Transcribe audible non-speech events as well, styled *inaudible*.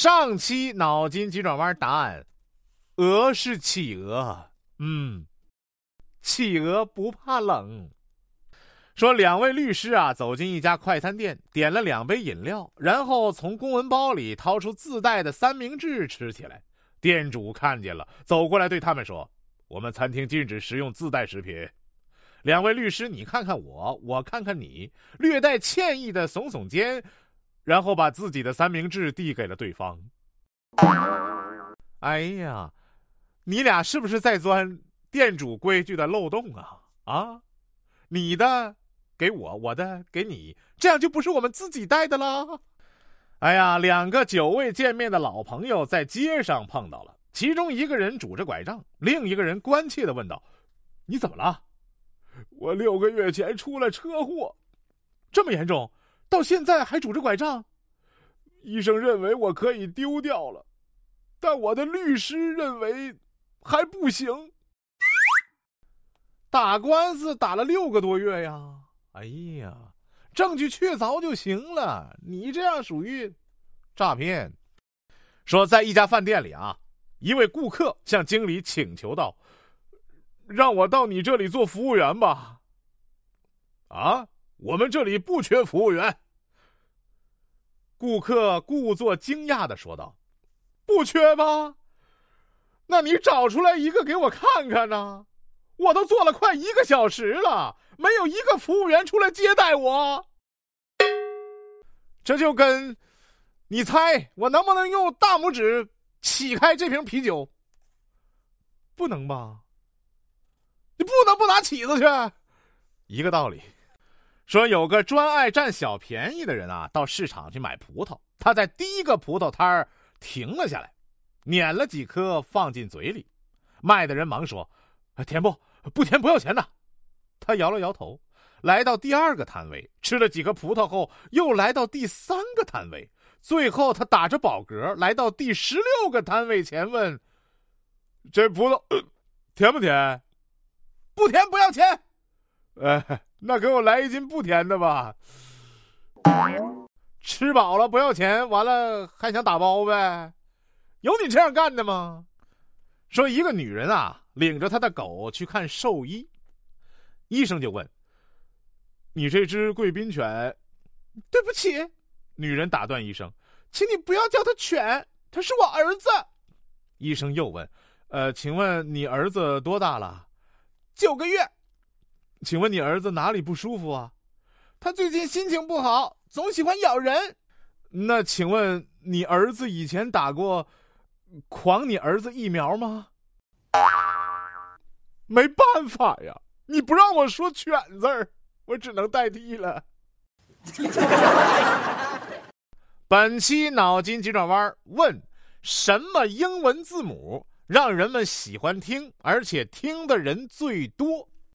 上期脑筋急转弯答案：鹅是企鹅。嗯，企鹅不怕冷。说两位律师啊，走进一家快餐店，点了两杯饮料，然后从公文包里掏出自带的三明治吃起来。店主看见了，走过来对他们说：“我们餐厅禁止食用自带食品。”两位律师，你看看我，我看看你，略带歉意的耸耸肩。然后把自己的三明治递给了对方。哎呀，你俩是不是在钻店主规矩的漏洞啊？啊，你的给我，我的给你，这样就不是我们自己带的了。哎呀，两个久未见面的老朋友在街上碰到了，其中一个人拄着拐杖，另一个人关切的问道：“你怎么了？”我六个月前出了车祸，这么严重？到现在还拄着拐杖，医生认为我可以丢掉了，但我的律师认为还不行。打官司打了六个多月呀！哎呀，证据确凿就行了。你这样属于诈骗。说在一家饭店里啊，一位顾客向经理请求道：“让我到你这里做服务员吧。”啊？我们这里不缺服务员。顾客故作惊讶的说道：“不缺吗？那你找出来一个给我看看呢？我都做了快一个小时了，没有一个服务员出来接待我。这就跟，你猜我能不能用大拇指起开这瓶啤酒？不能吧？你不能不拿起子去，一个道理。”说有个专爱占小便宜的人啊，到市场去买葡萄。他在第一个葡萄摊儿停了下来，碾了几颗放进嘴里。卖的人忙说：“甜不？不甜不要钱的。”他摇了摇头，来到第二个摊位，吃了几颗葡萄后，又来到第三个摊位，最后他打着饱嗝来到第十六个摊位前问：“这葡萄 *coughs* 甜不甜？不甜不要钱。”哎。那给我来一斤不甜的吧。吃饱了不要钱，完了还想打包呗？有你这样干的吗？说一个女人啊，领着她的狗去看兽医，医生就问：“你这只贵宾犬？”对不起，女人打断医生：“请你不要叫它犬，它是我儿子。”医生又问：“呃，请问你儿子多大了？”九个月。请问你儿子哪里不舒服啊？他最近心情不好，总喜欢咬人。那请问你儿子以前打过“狂你儿子”疫苗吗？没办法呀，你不让我说“犬”字儿，我只能代替了。*laughs* 本期脑筋急转弯问：什么英文字母让人们喜欢听，而且听的人最多？